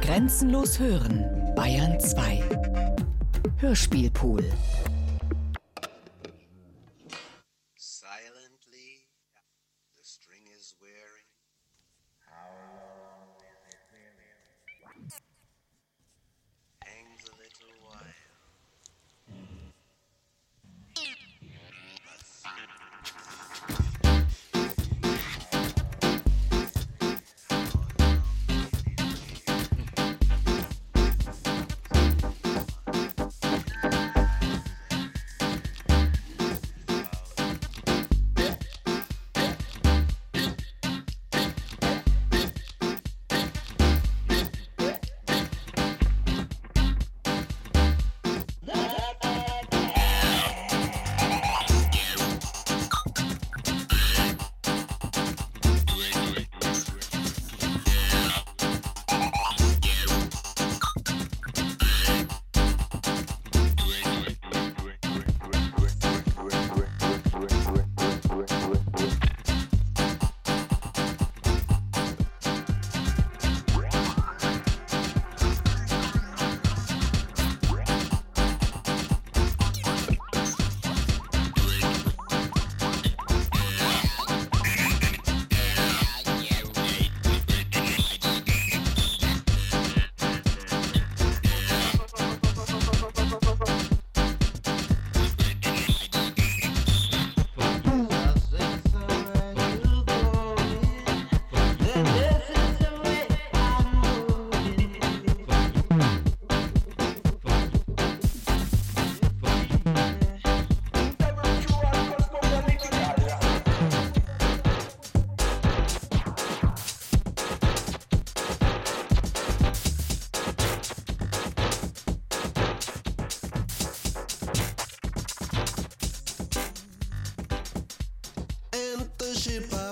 Grenzenlos hören, Bayern 2. Hörspielpool. Silently, the string is wearing. How worship